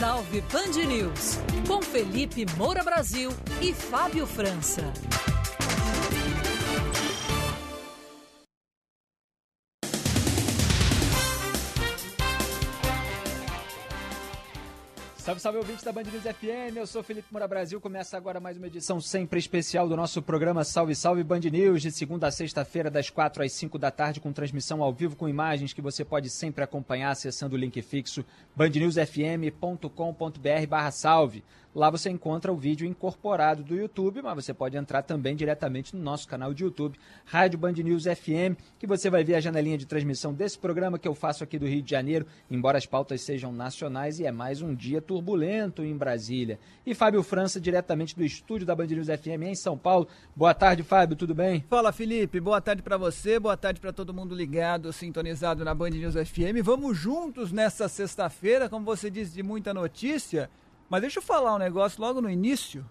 Salve, Band News. Com Felipe Moura Brasil e Fábio França. Salve, salve ouvintes da Band News FM, eu sou Felipe Moura Brasil, começa agora mais uma edição sempre especial do nosso programa Salve Salve Band News, de segunda a sexta-feira, das 4 às 5 da tarde, com transmissão ao vivo com imagens que você pode sempre acompanhar acessando o link fixo bandnewsfm.com.br barra salve. Lá você encontra o vídeo incorporado do YouTube, mas você pode entrar também diretamente no nosso canal de YouTube, Rádio Band News FM, que você vai ver a janelinha de transmissão desse programa que eu faço aqui do Rio de Janeiro, embora as pautas sejam nacionais e é mais um dia turbulento em Brasília. E Fábio França, diretamente do estúdio da Band News FM em São Paulo. Boa tarde, Fábio, tudo bem? Fala, Felipe. Boa tarde para você, boa tarde para todo mundo ligado, sintonizado na Band News FM. Vamos juntos nessa sexta-feira, como você disse, de muita notícia. Mas deixa eu falar um negócio logo no início,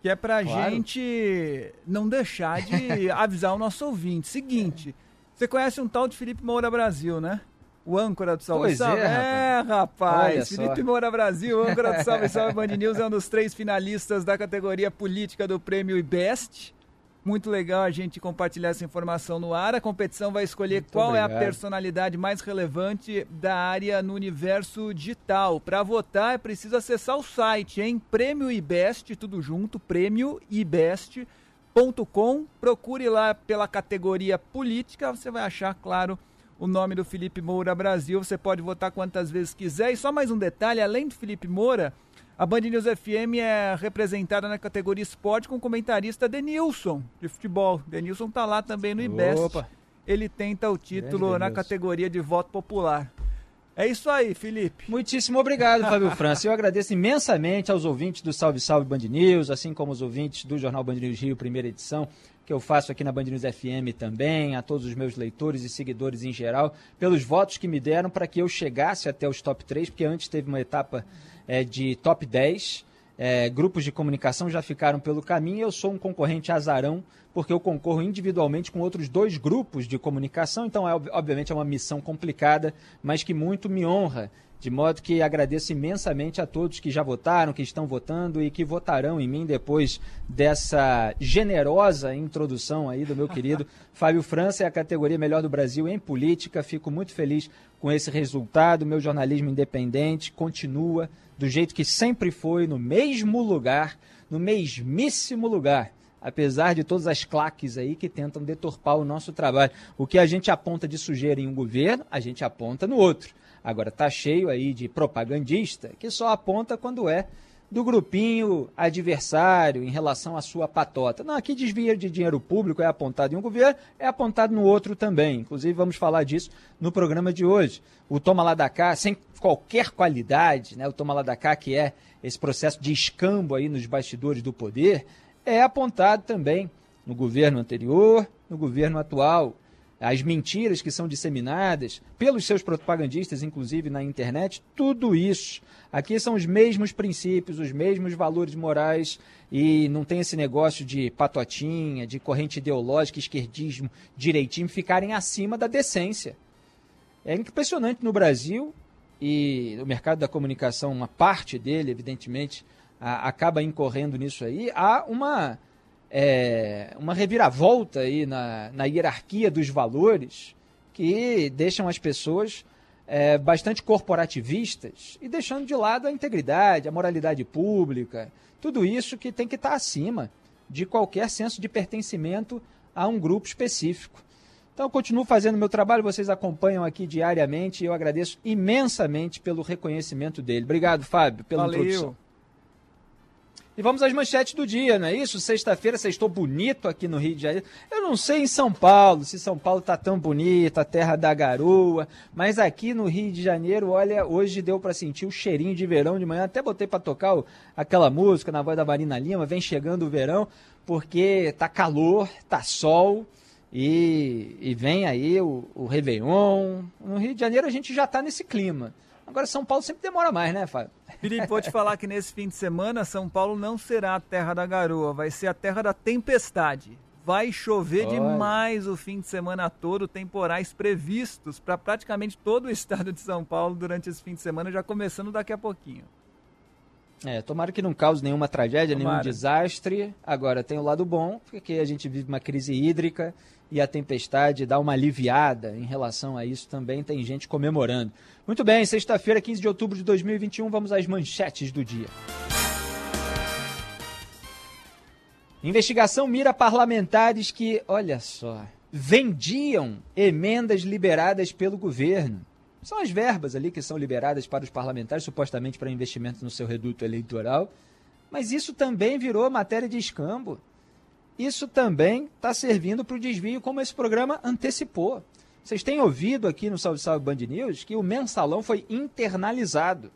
que é pra Claro. gente não deixar de avisar o nosso ouvinte. Seguinte, você conhece um tal de Felipe Moura Brasil, né? O âncora do Salve Pois é, Salve. rapaz. rapaz. Olha só. Felipe Moura Brasil, âncora do Salve Salve Band News, é um dos três finalistas da categoria política do prêmio IBEST. Muito legal a gente compartilhar essa informação no ar. A competição vai escolher Muito qual é a obrigado. personalidade mais relevante da área no universo digital. Para votar é preciso acessar o site, hein? Prêmio IBEST, tudo junto, prêmioibest.com. Procure lá pela categoria política, você vai achar, claro, o nome do Felipe Moura Brasil. Você pode votar quantas vezes quiser. E só mais um detalhe, além do Felipe Moura, a Band News FM é representada na categoria esporte com o comentarista Denilson, de futebol. Denilson tá lá também no IBEST. Opa. Ele tenta o título Grande na Denilson. categoria de voto popular. É isso aí, Felipe. Muitíssimo obrigado, Fábio França. Eu agradeço imensamente aos ouvintes do Salve Salve Band News, assim como os ouvintes do Jornal Band News Rio, primeira edição, que eu faço aqui na Band News FM também, a todos os meus leitores e seguidores em geral, pelos votos que me deram para que eu chegasse até os top 3, porque antes teve uma etapa eh, de top 10. Eh, grupos de comunicação já ficaram pelo caminho. Eu sou um concorrente azarão, porque eu concorro individualmente com outros dois grupos de comunicação. Então, é, ob- obviamente, é uma missão complicada, mas que muito me honra. De modo que agradeço imensamente a todos que já votaram, que estão votando e que votarão em mim depois dessa generosa introdução aí do meu querido Fábio França, é a categoria melhor do Brasil em política. Fico muito feliz com esse resultado. Meu jornalismo independente continua do jeito que sempre foi, no mesmo lugar, no mesmíssimo lugar apesar de todas as claques aí que tentam deturpar o nosso trabalho. O que a gente aponta de sujeira em um governo, a gente aponta no outro. Agora tá cheio aí de propagandista que só aponta quando é do grupinho adversário em relação à sua patota. Não, aqui desvio de dinheiro público é apontado em um governo, é apontado no outro também. Inclusive vamos falar disso no programa de hoje. O Toma lá da cá, sem qualquer qualidade, né? O Toma lá da cá que é esse processo de escambo aí nos bastidores do poder, é apontado também no governo anterior, no governo atual. As mentiras que são disseminadas pelos seus propagandistas, inclusive na internet, tudo isso. Aqui são os mesmos princípios, os mesmos valores morais e não tem esse negócio de patotinha, de corrente ideológica, esquerdismo, direitinho ficarem acima da decência. É impressionante no Brasil e o mercado da comunicação, uma parte dele, evidentemente, acaba incorrendo nisso aí. Há uma é, uma reviravolta aí na, na hierarquia dos valores que deixam as pessoas é, bastante corporativistas e deixando de lado a integridade, a moralidade pública, tudo isso que tem que estar acima de qualquer senso de pertencimento a um grupo específico. Então, eu continuo fazendo meu trabalho, vocês acompanham aqui diariamente e eu agradeço imensamente pelo reconhecimento dele. Obrigado, Fábio, pela Valeu. introdução. E vamos às manchetes do dia, não é isso? Sexta-feira, estou bonito aqui no Rio de Janeiro. Eu não sei em São Paulo, se São Paulo tá tão bonito, a terra da garoa, mas aqui no Rio de Janeiro, olha, hoje deu para sentir o cheirinho de verão de manhã. Até botei para tocar o, aquela música na voz da Marina Lima, vem chegando o verão, porque tá calor, tá sol. E, e vem aí o, o Réveillon. No Rio de Janeiro a gente já tá nesse clima. Agora São Paulo sempre demora mais, né, Fábio? Felipe, vou te falar que nesse fim de semana São Paulo não será a terra da garoa, vai ser a terra da tempestade. Vai chover Olha. demais o fim de semana todo, temporais previstos para praticamente todo o estado de São Paulo durante esse fim de semana, já começando daqui a pouquinho. É, tomara que não cause nenhuma tragédia, nenhum Tomara. desastre. Agora, tem o lado bom, porque a gente vive uma crise hídrica e a tempestade dá uma aliviada em relação a isso também. Tem gente comemorando. Muito bem, sexta-feira, 15 de outubro de 2021, vamos às manchetes do dia. Investigação mira parlamentares que, olha só, vendiam emendas liberadas pelo governo. São as verbas ali que são liberadas para os parlamentares, supostamente para investimento no seu reduto eleitoral. Mas isso também virou matéria de escambo. Isso também está servindo para o desvio, como esse programa antecipou. Vocês têm ouvido aqui no Salve Salve Band News que o mensalão foi internalizado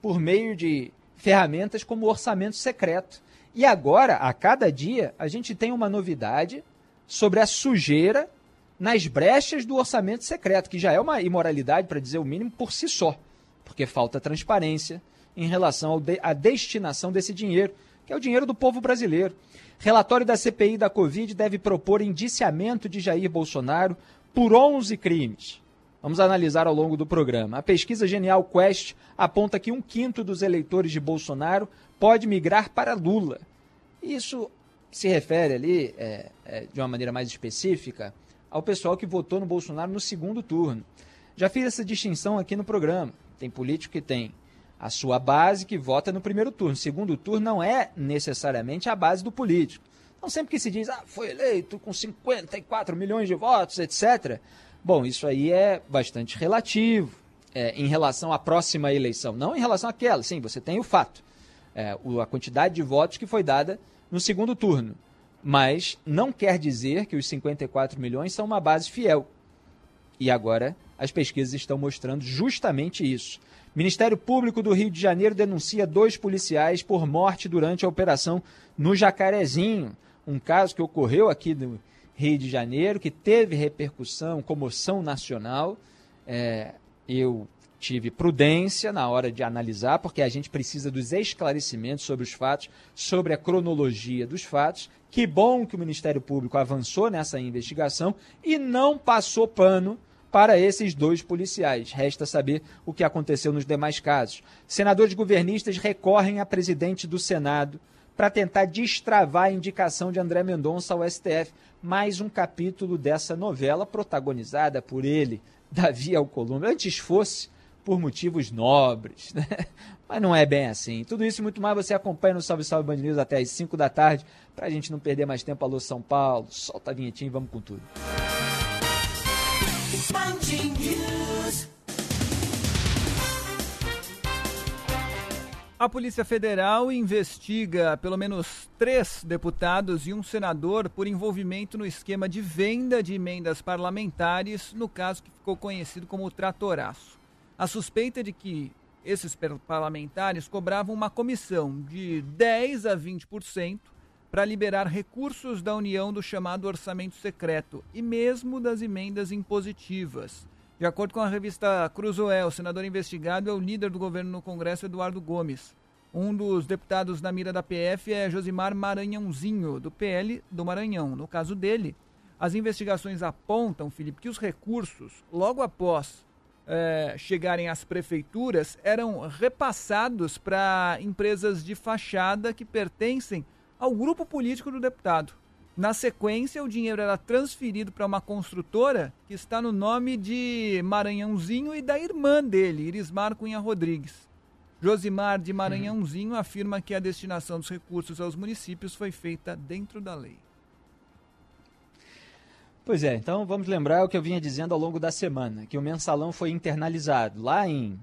por meio de ferramentas como orçamento secreto. E agora, a cada dia, a gente tem uma novidade sobre a sujeira nas brechas do orçamento secreto, que já é uma imoralidade, para dizer o mínimo, por si só, porque falta transparência em relação à destinação desse dinheiro, que é o dinheiro do povo brasileiro. Relatório da CPI da Covid deve propor indiciamento de Jair Bolsonaro por 11 crimes. Vamos analisar ao longo do programa. A pesquisa Genial Quest aponta que um quinto dos eleitores de Bolsonaro pode migrar para Lula. Isso se refere ali, é, é, de uma maneira mais específica, ao pessoal que votou no Bolsonaro no segundo turno. Já fiz essa distinção aqui no programa. Tem político que tem a sua base que vota no primeiro turno. Segundo turno não é necessariamente a base do político. Então, sempre que se diz, ah, foi eleito com 54 milhões de votos, etc. Bom, isso aí é bastante relativo é, em relação à próxima eleição. Não em relação àquela, sim, você tem o fato. É, a quantidade de votos que foi dada no segundo turno. Mas não quer dizer que os 54 milhões são uma base fiel. E agora as pesquisas estão mostrando justamente isso. Ministério Público do Rio de Janeiro denuncia dois policiais por morte durante a operação no Jacarezinho. Um caso que ocorreu aqui no Rio de Janeiro, que teve repercussão, comoção nacional. É, eu tive prudência na hora de analisar, porque a gente precisa dos esclarecimentos sobre os fatos, sobre a cronologia dos fatos. Que bom que o Ministério Público avançou nessa investigação e não passou pano para esses dois policiais. Resta saber o que aconteceu nos demais casos. Senadores governistas recorrem a presidente do Senado para tentar destravar a indicação de André Mendonça ao STF. Mais um capítulo dessa novela protagonizada por ele, Davi Alcolumbre. Antes fosse por motivos nobres, né? Mas não é bem assim. Tudo isso e muito mais você acompanha no Salve Salve Band News até às 5 da tarde, para a gente não perder mais tempo. Alô São Paulo, solta a vinhetinha e vamos com tudo. A Polícia Federal investiga pelo menos três deputados e um senador por envolvimento no esquema de venda de emendas parlamentares, no caso que ficou conhecido como o Tratoraço. A suspeita é de que esses parlamentares cobravam uma comissão de 10 a 20% para liberar recursos da União do chamado orçamento secreto e mesmo das emendas impositivas. De acordo com a revista Cruzoé, o senador investigado é o líder do governo no Congresso, Eduardo Gomes. Um dos deputados na mira da PF é Josimar Maranhãozinho, do PL do Maranhão. No caso dele, as investigações apontam, Felipe, que os recursos, logo após eh, chegarem às prefeituras, eram repassados para empresas de fachada que pertencem ao grupo político do deputado. Na sequência, o dinheiro era transferido para uma construtora que está no nome de Maranhãozinho e da irmã dele, Irismar Cunha Rodrigues. Josimar de Maranhãozinho afirma que a destinação dos recursos aos municípios foi feita dentro da lei. Pois é, então vamos lembrar o que eu vinha dizendo ao longo da semana, que o mensalão foi internalizado. Lá em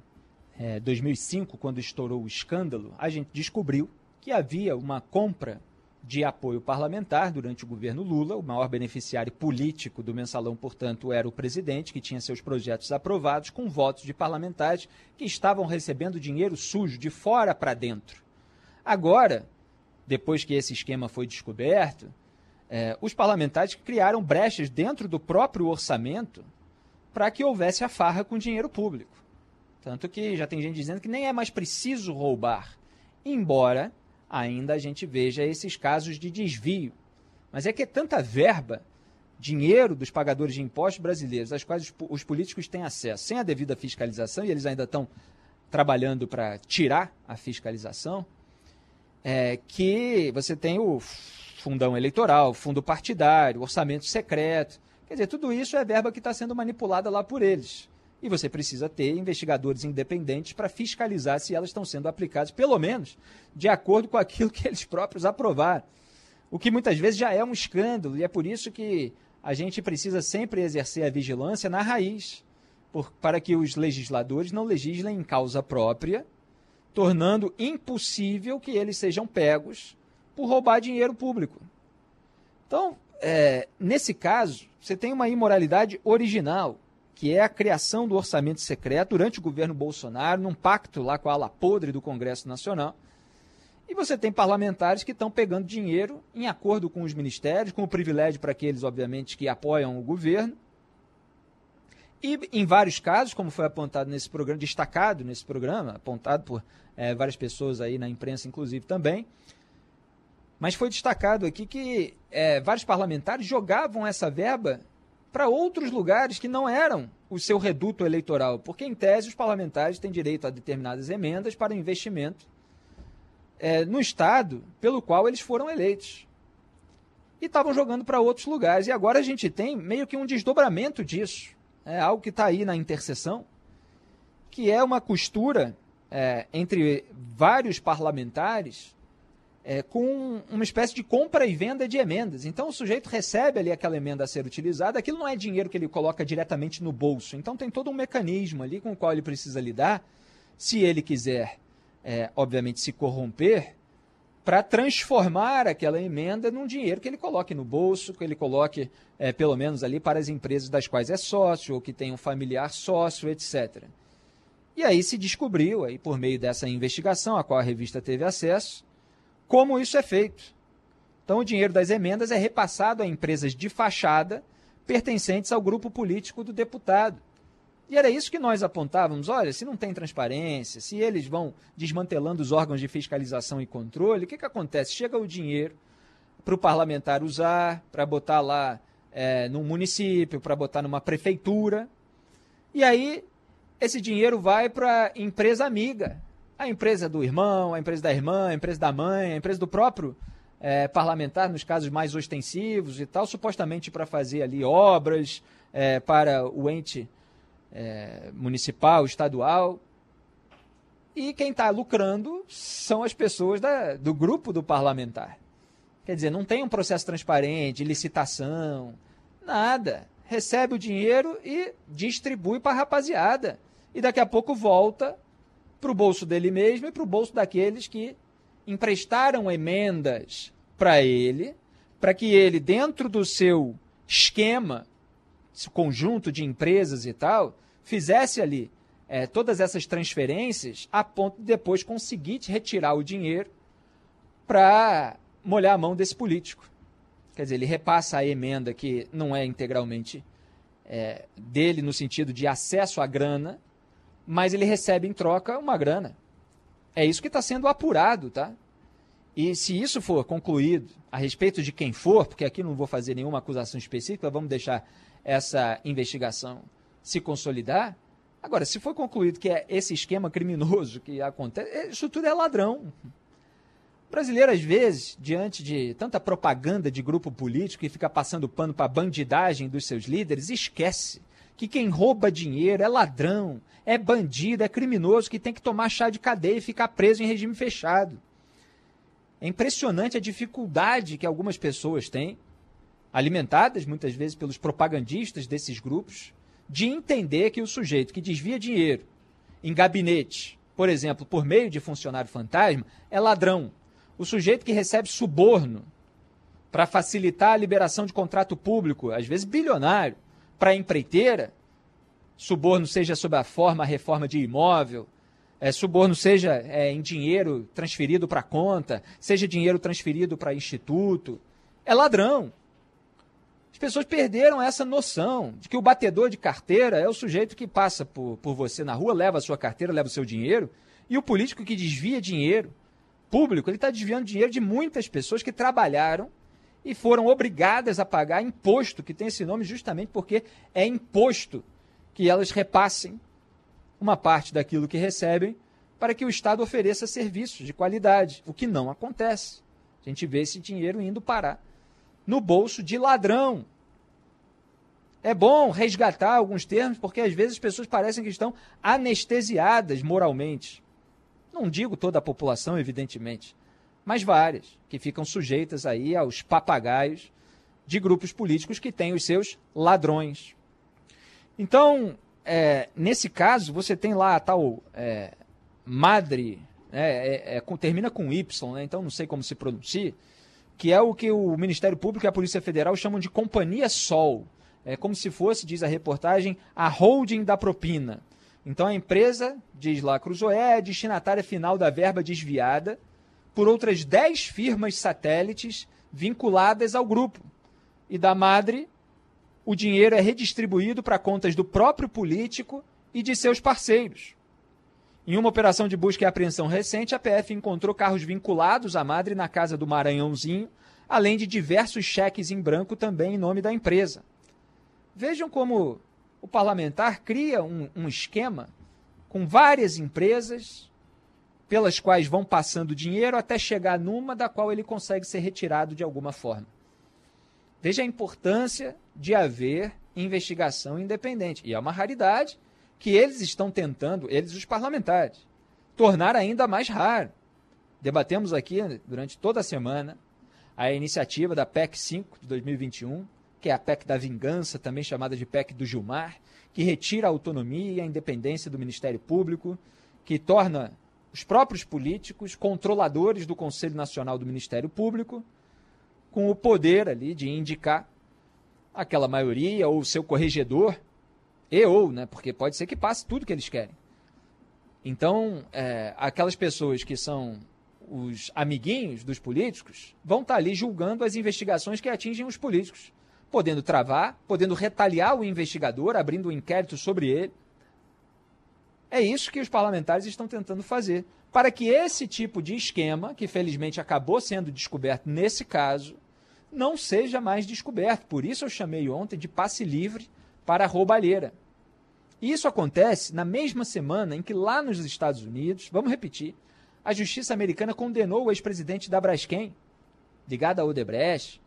é, 2005, quando estourou o escândalo, a gente descobriu que havia uma compra de apoio parlamentar durante o governo Lula. O maior beneficiário político do mensalão, portanto, era o presidente, que tinha seus projetos aprovados com votos de parlamentares que estavam recebendo dinheiro sujo de fora para dentro. Agora, depois que esse esquema foi descoberto, é, os parlamentares criaram brechas dentro do próprio orçamento para que houvesse a farra com dinheiro público. Tanto que já tem gente dizendo que nem é mais preciso roubar, embora ainda a gente veja esses casos de desvio. Mas é que é tanta verba, dinheiro dos pagadores de impostos brasileiros, às quais os, os políticos têm acesso sem a devida fiscalização, e eles ainda estão trabalhando para tirar a fiscalização, é, que você tem o fundão eleitoral, fundo partidário, orçamento secreto. Quer dizer, tudo isso é verba que está sendo manipulada lá por eles. E você precisa ter investigadores independentes para fiscalizar se elas estão sendo aplicadas, pelo menos de acordo com aquilo que eles próprios aprovaram. O que muitas vezes já é um escândalo, e é por isso que a gente precisa sempre exercer a vigilância na raiz, por, para que os legisladores não legislem em causa própria, tornando impossível que eles sejam pegos por roubar dinheiro público. Então, é, nesse caso, você tem uma imoralidade original, que é a criação do orçamento secreto durante o governo Bolsonaro, num pacto lá com a ala podre do Congresso Nacional. E você tem parlamentares que estão pegando dinheiro em acordo com os ministérios, com o privilégio para aqueles, obviamente, que apoiam o governo. E em vários casos, como foi apontado nesse programa, destacado nesse programa, apontado por é, várias pessoas aí na imprensa, inclusive também, mas foi destacado aqui que é, vários parlamentares jogavam essa verba para outros lugares que não eram o seu reduto eleitoral, porque, em tese, os parlamentares têm direito a determinadas emendas para investimento é, no Estado pelo qual eles foram eleitos. E estavam jogando para outros lugares. E agora a gente tem meio que um desdobramento disso. É algo que está aí na interseção, que é uma costura é, entre vários parlamentares é, com uma espécie de compra e venda de emendas. Então o sujeito recebe ali aquela emenda a ser utilizada, aquilo não é dinheiro que ele coloca diretamente no bolso. Então tem todo um mecanismo ali com o qual ele precisa lidar, se ele quiser, é, obviamente, se corromper, para transformar aquela emenda num dinheiro que ele coloque no bolso, que ele coloque, é, pelo menos ali, para as empresas das quais é sócio, ou que tem um familiar sócio, etc. E aí se descobriu, aí, por meio dessa investigação, a qual a revista teve acesso, como isso é feito. Então, o dinheiro das emendas é repassado a empresas de fachada pertencentes ao grupo político do deputado. E era isso que nós apontávamos. Olha, se não tem transparência, se eles vão desmantelando os órgãos de fiscalização e controle, o que, que acontece? Chega o dinheiro para o parlamentar usar, para botar lá é, num município, para botar numa prefeitura. E aí, esse dinheiro vai para empresa amiga, a empresa do irmão, a empresa da irmã, a empresa da mãe, a empresa do próprio é, parlamentar, nos casos mais ostensivos e tal, supostamente para fazer ali obras é, para o ente é, municipal, estadual. E quem está lucrando são as pessoas da, do grupo do parlamentar. Quer dizer, não tem um processo transparente, licitação, nada. Recebe o dinheiro e distribui para a rapaziada. E daqui a pouco volta para o bolso dele mesmo e para o bolso daqueles que emprestaram emendas para ele, para que ele, dentro do seu esquema, conjunto de empresas e tal, fizesse ali é, todas essas transferências a ponto de depois conseguir retirar o dinheiro para molhar a mão desse político. Quer dizer, ele repassa a emenda que não é integralmente é, dele no sentido de acesso à grana, mas ele recebe em troca uma grana. É isso que está sendo apurado, tá? E se isso for concluído a respeito de quem for, porque aqui não vou fazer nenhuma acusação específica, vamos deixar essa investigação se consolidar. Agora, se for concluído que é esse esquema criminoso que acontece, é, isso tudo é ladrão. O brasileiro, às vezes, diante de tanta propaganda de grupo político e fica passando pano para a bandidagem dos seus líderes, esquece que quem rouba dinheiro é ladrão, é bandido, é criminoso, que tem que tomar chá de cadeia e ficar preso em regime fechado. É impressionante a dificuldade que algumas pessoas têm, alimentadas muitas vezes pelos propagandistas desses grupos, de entender que o sujeito que desvia dinheiro em gabinete, por exemplo, por meio de funcionário fantasma, é ladrão. O sujeito que recebe suborno para facilitar a liberação de contrato público, às vezes bilionário, para a empreiteira, suborno seja sob a forma, a reforma de imóvel, é, suborno seja é, em dinheiro transferido para conta, seja dinheiro transferido para instituto, é ladrão. As pessoas perderam essa noção de que o batedor de carteira é o sujeito que passa por, por você na rua, leva a sua carteira, leva o seu dinheiro, e o político que desvia dinheiro público, ele está desviando dinheiro de muitas pessoas que trabalharam e foram obrigadas a pagar imposto, que tem esse nome justamente porque é imposto que elas repassem uma parte daquilo que recebem para que o Estado ofereça serviços de qualidade, o que não acontece. A gente vê esse dinheiro indo parar no bolso de ladrão. É bom resgatar alguns termos, porque às vezes as pessoas parecem que estão anestesiadas moralmente. Não digo toda a população, evidentemente, mas várias, que ficam sujeitas aí aos papagaios de grupos políticos que têm os seus ladrões. Então, é, nesse caso, você tem lá a tal é, Madre, né, é, é termina com Y, né, então não sei como se pronuncia, que é o que o Ministério Público e a Polícia Federal chamam de Companhia Sol. É como se fosse, diz a reportagem, a holding da propina. Então a empresa, diz lá Cruzoé, é destinatária final da verba desviada por outras 10 firmas satélites vinculadas ao grupo. E da Madre, o dinheiro é redistribuído para contas do próprio político e de seus parceiros. Em uma operação de busca e apreensão recente, a PF encontrou carros vinculados à Madre na casa do Maranhãozinho, além de diversos cheques em branco também em nome da empresa. Vejam como o parlamentar cria um, um esquema com várias empresas pelas quais vão passando dinheiro até chegar numa da qual ele consegue ser retirado de alguma forma. Veja a importância de haver investigação independente. E é uma raridade que eles estão tentando, eles os parlamentares, tornar ainda mais raro. Debatemos aqui durante toda a semana a iniciativa da PEC 5 de 2021, que é a PEC da vingança, também chamada de PEC do Gilmar, que retira a autonomia e a independência do Ministério Público, que torna os próprios políticos controladores do Conselho Nacional do Ministério Público, com o poder ali de indicar aquela maioria ou seu corregedor, e ou, né, porque pode ser que passe tudo que eles querem. Então, é, aquelas pessoas que são os amiguinhos dos políticos vão estar ali julgando as investigações que atingem os políticos podendo travar, podendo retaliar o investigador, abrindo um inquérito sobre ele. É isso que os parlamentares estão tentando fazer, para que esse tipo de esquema, que felizmente acabou sendo descoberto nesse caso, não seja mais descoberto. Por isso eu chamei ontem de passe livre para a roubalheira. E isso acontece na mesma semana em que lá nos Estados Unidos, vamos repetir, a justiça americana condenou o ex-presidente da Braskem, ligado a Odebrecht,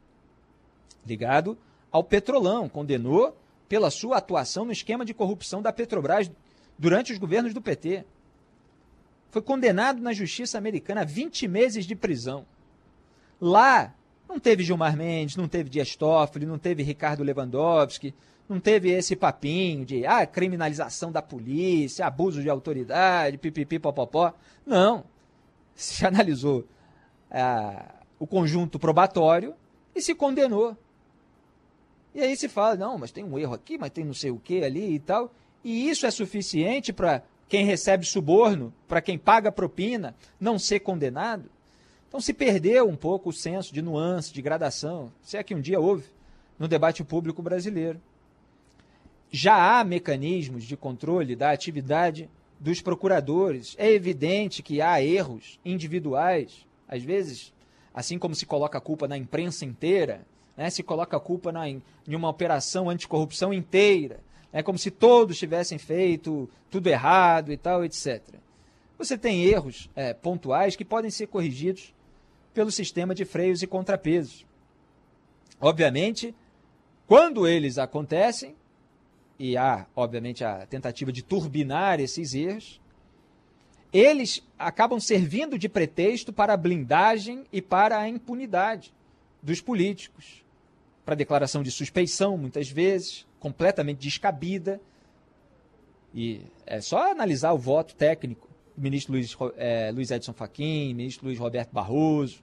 ligado ao Petrolão, condenou pela sua atuação no esquema de corrupção da Petrobras durante os governos do PT. Foi condenado na justiça americana a 20 meses de prisão. Lá não teve Gilmar Mendes, não teve Dias Toffoli, não teve Ricardo Lewandowski, não teve esse papinho de ah, criminalização da polícia, abuso de autoridade, pipipi, popopó. Não. Se analisou ah, o conjunto probatório e se condenou. E aí se fala, não, mas tem um erro aqui, mas tem não sei o que ali e tal. E isso é suficiente para quem recebe suborno, para quem paga propina, não ser condenado? Então se perdeu um pouco o senso de nuance, de gradação, se é que um dia houve, no debate público brasileiro. Já há mecanismos de controle da atividade dos procuradores. É evidente que há erros individuais, às vezes, assim como se coloca a culpa na imprensa inteira, né? se coloca a culpa na, em, uma operação anticorrupção inteira, é como se todos tivessem feito tudo errado e tal, etc. Você tem erros é, pontuais que podem ser corrigidos pelo sistema de freios e contrapesos. Obviamente, quando eles acontecem, e há, obviamente, a tentativa de turbinar esses erros, eles acabam servindo de pretexto para a blindagem e para a impunidade dos políticos, para declaração de suspeição, muitas vezes, completamente descabida. E é só analisar o voto técnico do ministro Luiz, é, Luiz Edson Fachin, ministro Luiz Roberto Barroso.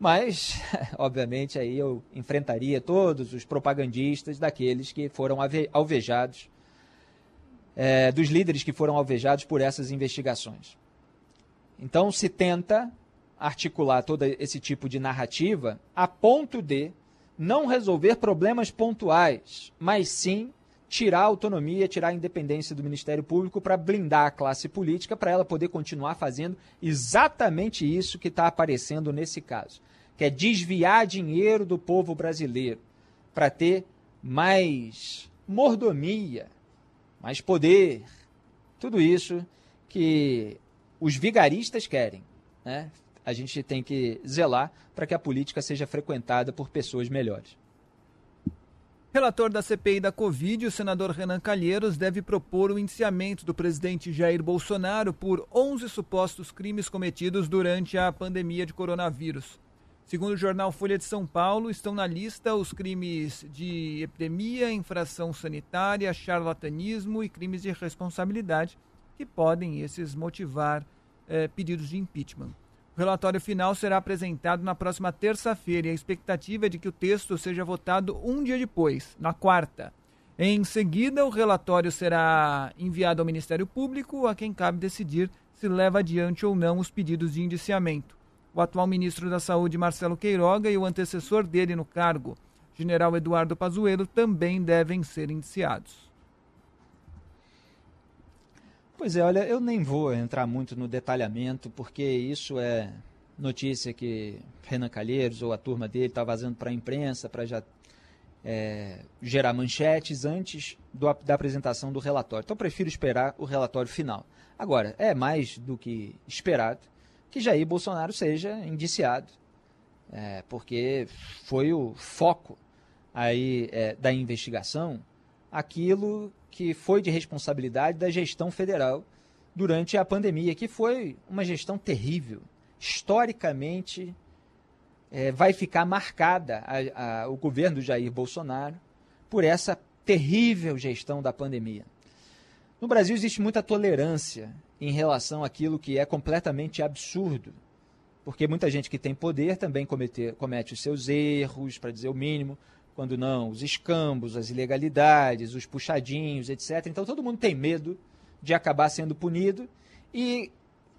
Mas, obviamente, aí eu enfrentaria todos os propagandistas daqueles que foram alvejados é, dos líderes que foram alvejados por essas investigações. Então se tenta articular todo esse tipo de narrativa a ponto de não resolver problemas pontuais, mas sim tirar a autonomia, tirar a independência do Ministério Público para blindar a classe política, para ela poder continuar fazendo exatamente isso que está aparecendo nesse caso, que é desviar dinheiro do povo brasileiro para ter mais mordomia, mais poder, tudo isso que os vigaristas querem. Né? A gente tem que zelar para que a política seja frequentada por pessoas melhores. Relator da CPI da Covid, o senador Renan Calheiros deve propor o indiciamento do presidente Jair Bolsonaro por 11 supostos crimes cometidos durante a pandemia de coronavírus. Segundo o jornal Folha de São Paulo, estão na lista os crimes de epidemia, infração sanitária, charlatanismo e crimes de responsabilidade, que podem esses motivar eh, pedidos de impeachment. O relatório final será apresentado na próxima terça-feira e a expectativa é de que o texto seja votado um dia depois, na quarta. Em seguida, o relatório será enviado ao Ministério Público, a quem cabe decidir se leva adiante ou não os pedidos de indiciamento. O atual ministro da Saúde, Marcelo Queiroga, e o antecessor dele no cargo, general Eduardo Pazuello, também devem ser indiciados. Pois é, olha, eu nem vou entrar muito no detalhamento, porque isso é notícia que Renan Calheiros ou a turma dele está vazando para a imprensa para já é, gerar manchetes antes do, da apresentação do relatório. Então, eu prefiro esperar o relatório final. Agora, é mais do que esperado que Jair Bolsonaro seja indiciado, é, porque foi o foco aí é, da investigação aquilo que foi de responsabilidade da gestão federal durante a pandemia, que foi uma gestão terrível. Historicamente, é, vai ficar marcada a, a, o governo Jair Bolsonaro por essa terrível gestão da pandemia. No Brasil existe muita tolerância em relação àquilo que é completamente absurdo. Porque muita gente que tem poder também comete, comete os seus erros, para dizer o mínimo, quando não, os escambos, as ilegalidades, os puxadinhos, etc. Então todo mundo tem medo de acabar sendo punido. E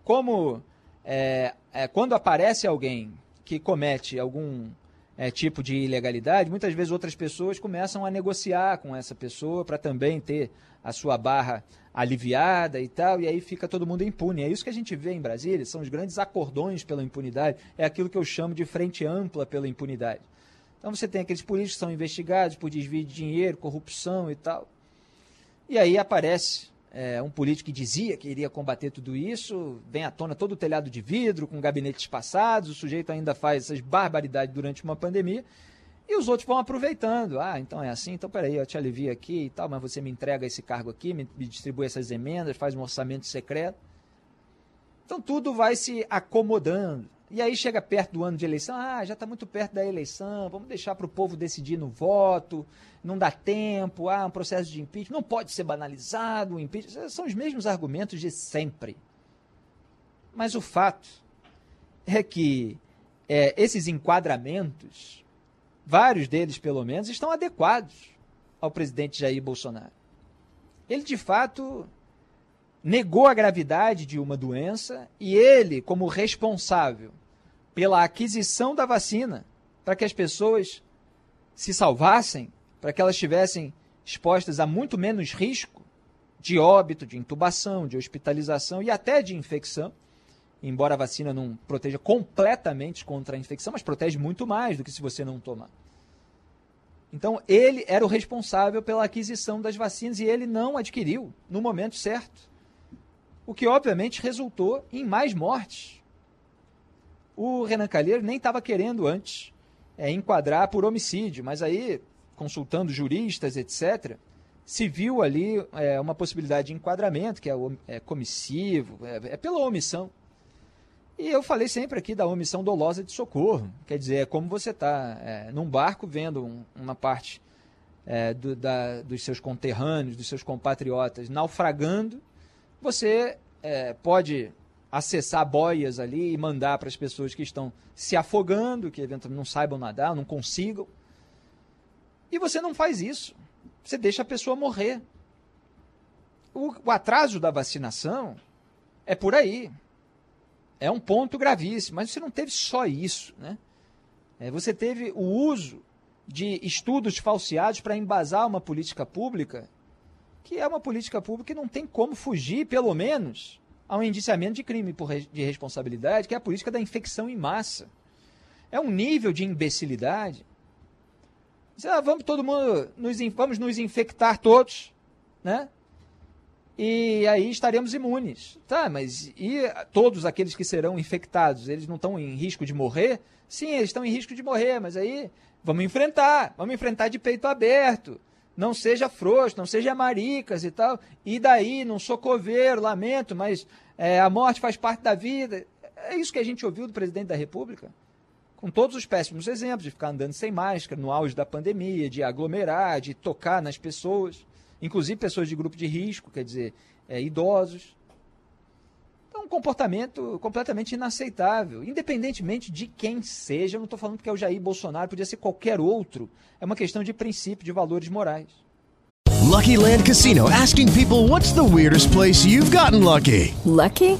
como é, é, quando aparece alguém que comete algum é, tipo de ilegalidade, muitas vezes outras pessoas começam a negociar com essa pessoa para também ter a sua barra aliviada e tal, e aí fica todo mundo impune. É isso que a gente vê em Brasília, são os grandes acordões pela impunidade, é aquilo que eu chamo de frente ampla pela impunidade. Então você tem aqueles políticos que são investigados por desvio de dinheiro, corrupção e tal. E aí aparece é, um político que dizia que iria combater tudo isso, vem à tona todo o telhado de vidro, com gabinetes passados, o sujeito ainda faz essas barbaridades durante uma pandemia, e os outros vão aproveitando. Ah, então é assim, então peraí, eu te alivio aqui e tal, mas você me entrega esse cargo aqui, me, me distribui essas emendas, faz um orçamento secreto. Então tudo vai se acomodando. E aí chega perto do ano de eleição, ah, já está muito perto da eleição, vamos deixar para o povo decidir no voto, não dá tempo, ah, um processo de impeachment, não pode ser banalizado o impeachment. São os mesmos argumentos de sempre. Mas o fato é que é, esses enquadramentos vários deles pelo menos, estão adequados ao presidente Jair Bolsonaro. Ele, de fato, negou a gravidade de uma doença e ele, como responsável pela aquisição da vacina para que as pessoas se salvassem, para que elas estivessem expostas a muito menos risco de óbito, de intubação, de hospitalização e até de infecção, embora a vacina não proteja completamente contra a infecção, mas protege muito mais do que se você não tomar. Então, ele era o responsável pela aquisição das vacinas e ele não adquiriu no momento certo. O que, obviamente, resultou em mais mortes. O Renan Calheiros nem estava querendo antes é, enquadrar por homicídio, mas aí, consultando juristas, etc., se viu ali é, uma possibilidade de enquadramento, que é, é comissivo, é, é, pela omissão. E eu falei sempre aqui da omissão dolosa de socorro. Quer dizer, é como você está é, num barco vendo um, uma parte é, do, da, dos seus conterrâneos, dos seus compatriotas naufragando, você é, pode acessar boias ali e mandar para as pessoas que estão se afogando, que eventualmente não saibam nadar, não consigam. E você não faz isso. Você deixa a pessoa morrer. O, o atraso da vacinação é por aí. É um ponto gravíssimo. Mas você não teve só isso. Né? É, você teve o uso de estudos falseados para embasar uma política pública que é uma política pública que não tem como fugir, pelo menos, a um indiciamento de crime por, de responsabilidade, que é a política da infecção em massa. É um nível de imbecilidade ah, vamos todo mundo, nos, vamos nos infectar todos, né? E aí estaremos imunes. Tá, mas e todos aqueles que serão infectados, eles não estão em risco de morrer? Sim, eles estão em risco de morrer, mas aí vamos enfrentar, vamos enfrentar de peito aberto. Não seja frouxo, não seja maricas e tal. E daí, não sou coveiro, lamento, mas é, a morte faz parte da vida. É isso que a gente ouviu do presidente da República com todos os péssimos exemplos de ficar andando sem máscara no auge da pandemia, de aglomerar, de tocar nas pessoas, inclusive pessoas de grupo de risco, quer dizer, é, idosos. Comportamento completamente inaceitável, independentemente de quem seja. Eu não estou falando porque é o Jair Bolsonaro, podia ser qualquer outro. É uma questão de princípio, de valores morais. Lucky Land Casino asking people what's the weirdest place you've gotten lucky? Lucky?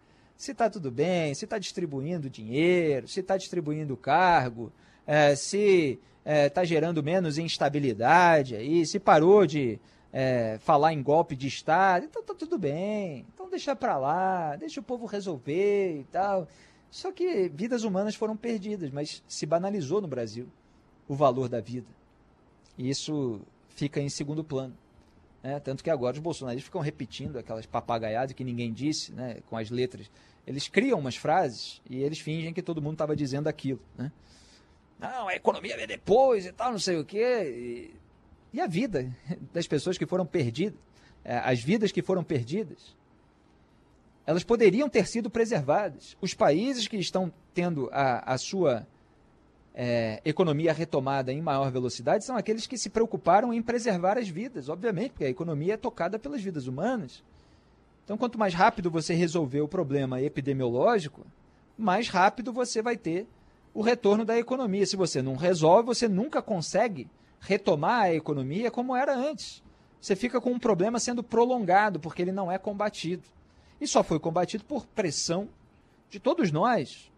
Se está tudo bem, se está distribuindo dinheiro, se está distribuindo cargo, é, se está é, tá gerando menos instabilidade aí, se parou de é, falar em golpe de Estado, então está tudo bem. Então deixa para lá, deixa o povo resolver e tal. Só que vidas humanas foram perdidas, mas se banalizou no Brasil o valor da vida. E isso fica em segundo plano. Né? Tanto que agora os bolsonaristas ficam repetindo aquelas papagaiadas que ninguém disse, né? com as letras eles criam umas frases e eles fingem que todo mundo estava dizendo aquilo, né? Não, a economia vem depois e tal, não sei o quê. E, e a vida das pessoas que foram perdidas, é, as vidas que foram perdidas, elas poderiam ter sido preservadas. Os países que estão tendo a, a sua é, economia retomada em maior velocidade são aqueles que se preocuparam em preservar as vidas, obviamente, porque a economia é tocada pelas vidas humanas. Então, quanto mais rápido você resolver o problema epidemiológico, mais rápido você vai ter o retorno da economia. Se você não resolve, você nunca consegue retomar a economia como era antes. Você fica com um problema sendo prolongado, porque ele não é combatido. E só foi combatido por pressão de todos nós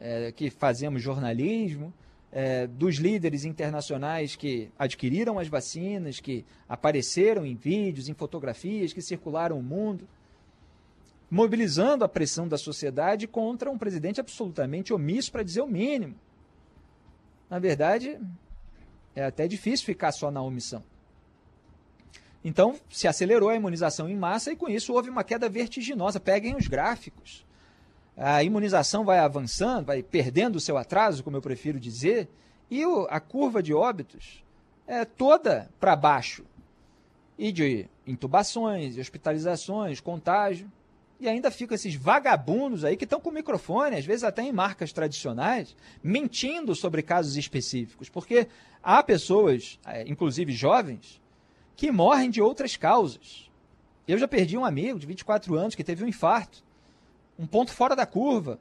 é, que fazemos jornalismo, é, dos líderes internacionais que adquiriram as vacinas, que apareceram em vídeos, em fotografias, que circularam o mundo, mobilizando a pressão da sociedade contra um presidente absolutamente omisso, para dizer o mínimo. Na verdade, é até difícil ficar só na omissão. Então, se acelerou a imunização em massa e com isso houve uma queda vertiginosa. Peguem os gráficos a imunização vai avançando, vai perdendo o seu atraso, como eu prefiro dizer, e o, a curva de óbitos é toda para baixo. E de intubações, hospitalizações, contágio. E ainda ficam esses vagabundos aí que estão com microfone, às vezes até em marcas tradicionais, mentindo sobre casos específicos. Porque há pessoas, é, inclusive jovens, que morrem de outras causas. Eu já perdi um amigo de 24 anos que teve um infarto. Um ponto fora da curva.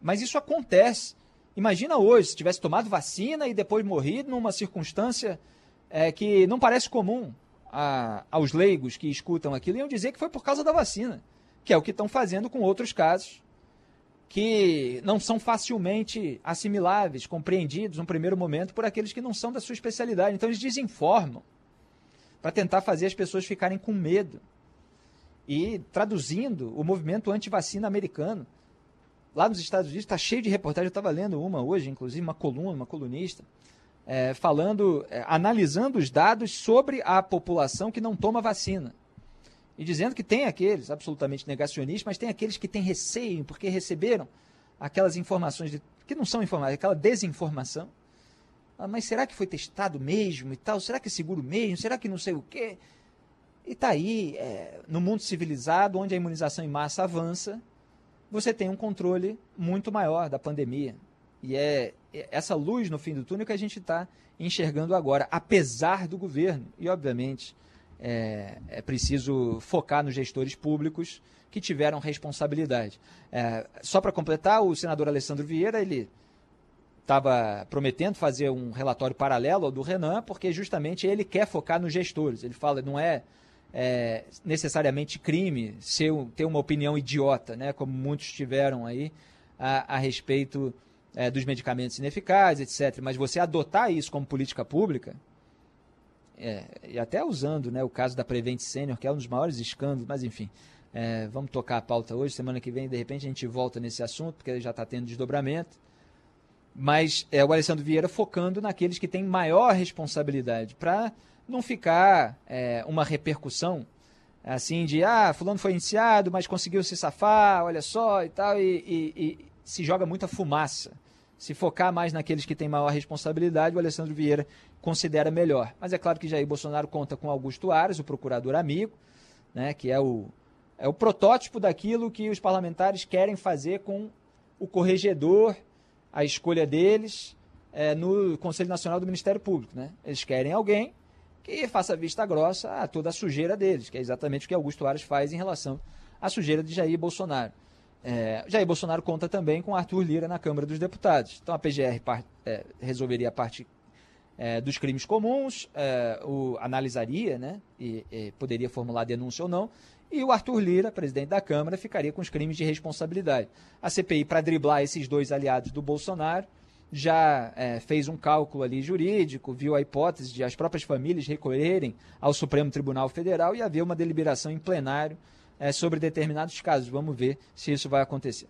Mas isso acontece. Imagina hoje, se tivesse tomado vacina e depois morrido numa circunstância é, que não parece comum a, aos leigos que escutam aquilo, iam dizer que foi por causa da vacina, que é o que estão fazendo com outros casos que não são facilmente assimiláveis, compreendidos no primeiro momento por aqueles que não são da sua especialidade. Então eles desinformam para tentar fazer as pessoas ficarem com medo. E traduzindo o movimento anti-vacina americano, lá nos Estados Unidos está cheio de reportagens. Eu estava lendo uma hoje, inclusive uma coluna, uma colunista, é, falando, é, analisando os dados sobre a população que não toma vacina. E dizendo que tem aqueles absolutamente negacionistas, mas tem aqueles que têm receio, porque receberam aquelas informações de, que não são informações, aquela desinformação. Ah, mas será que foi testado mesmo e tal? Será que é seguro mesmo? Será que não sei o quê? E está aí, é, no mundo civilizado, onde a imunização em massa avança, você tem um controle muito maior da pandemia. E é essa luz no fim do túnel que a gente está enxergando agora, apesar do governo. E, obviamente, é, é preciso focar nos gestores públicos que tiveram responsabilidade. É, só para completar, o senador Alessandro Vieira, ele estava prometendo fazer um relatório paralelo ao do Renan, porque justamente ele quer focar nos gestores. Ele fala, não é, é necessariamente crime ser, ter uma opinião idiota, né, como muitos tiveram aí a, a respeito é, dos medicamentos ineficazes, etc. Mas você adotar isso como política pública, é, e até usando né, o caso da Prevent Senior, que é um dos maiores escândalos, mas enfim, é, vamos tocar a pauta hoje, semana que vem, de repente, a gente volta nesse assunto, porque já está tendo desdobramento. Mas é o Alessandro Vieira focando naqueles que têm maior responsabilidade, para não ficar é, uma repercussão assim de, ah, fulano foi iniciado, mas conseguiu se safar, olha só e tal, e, e, e se joga muita fumaça. Se focar mais naqueles que têm maior responsabilidade, o Alessandro Vieira considera melhor. Mas é claro que Jair Bolsonaro conta com Augusto Aras, o procurador amigo, né, que é o, é o protótipo daquilo que os parlamentares querem fazer com o corregedor, a escolha deles é, no Conselho Nacional do Ministério Público. Né? Eles querem alguém que faça vista grossa a toda a sujeira deles, que é exatamente o que Augusto Aras faz em relação à sujeira de Jair Bolsonaro. É, Jair Bolsonaro conta também com Arthur Lira na Câmara dos Deputados. Então a PGR part, é, resolveria a parte é, dos crimes comuns, é, o, analisaria né, e, e, poderia formular denúncia ou não, e o Arthur Lira, presidente da Câmara, ficaria com os crimes de responsabilidade. A CPI, para driblar esses dois aliados do Bolsonaro, já é, fez um cálculo ali jurídico, viu a hipótese de as próprias famílias recorrerem ao Supremo Tribunal Federal e haver uma deliberação em plenário é, sobre determinados casos. Vamos ver se isso vai acontecer.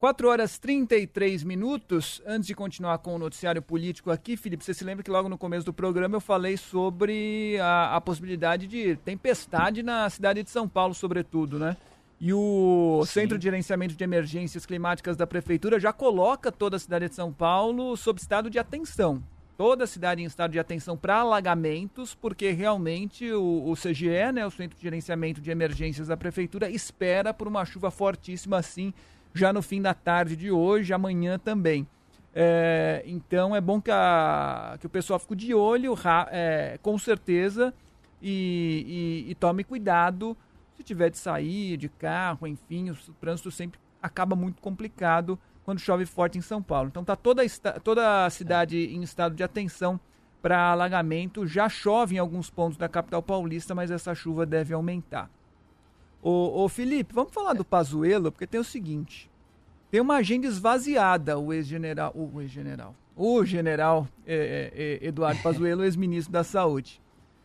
4 horas 33 minutos. Antes de continuar com o noticiário político aqui, Felipe, você se lembra que logo no começo do programa eu falei sobre a, a possibilidade de tempestade na cidade de São Paulo, sobretudo, né? E o Sim. Centro de Gerenciamento de Emergências Climáticas da Prefeitura já coloca toda a cidade de São Paulo sob estado de atenção toda a cidade em estado de atenção para alagamentos, porque realmente o, o, CGE, né, o Centro de Gerenciamento de Emergências da Prefeitura, espera por uma chuva fortíssima assim já no fim da tarde de hoje, amanhã também. É, então é bom que, a, que o pessoal fique de olho, é, com certeza, e, e, e, tome cuidado se tiver de sair de carro, enfim, o trânsito sempre acaba muito complicado quando chove forte em São Paulo. Então tá toda, toda a cidade é. em estado de atenção para alagamento. Já chove em alguns pontos da capital paulista, mas essa chuva deve aumentar. Ô, ô Felipe, vamos falar do Pazuello, porque tem o seguinte. Tem uma agenda esvaziada, o ex-general, o ex-general, o general é, é, é Eduardo Pazuello, ex-ministro da Saúde.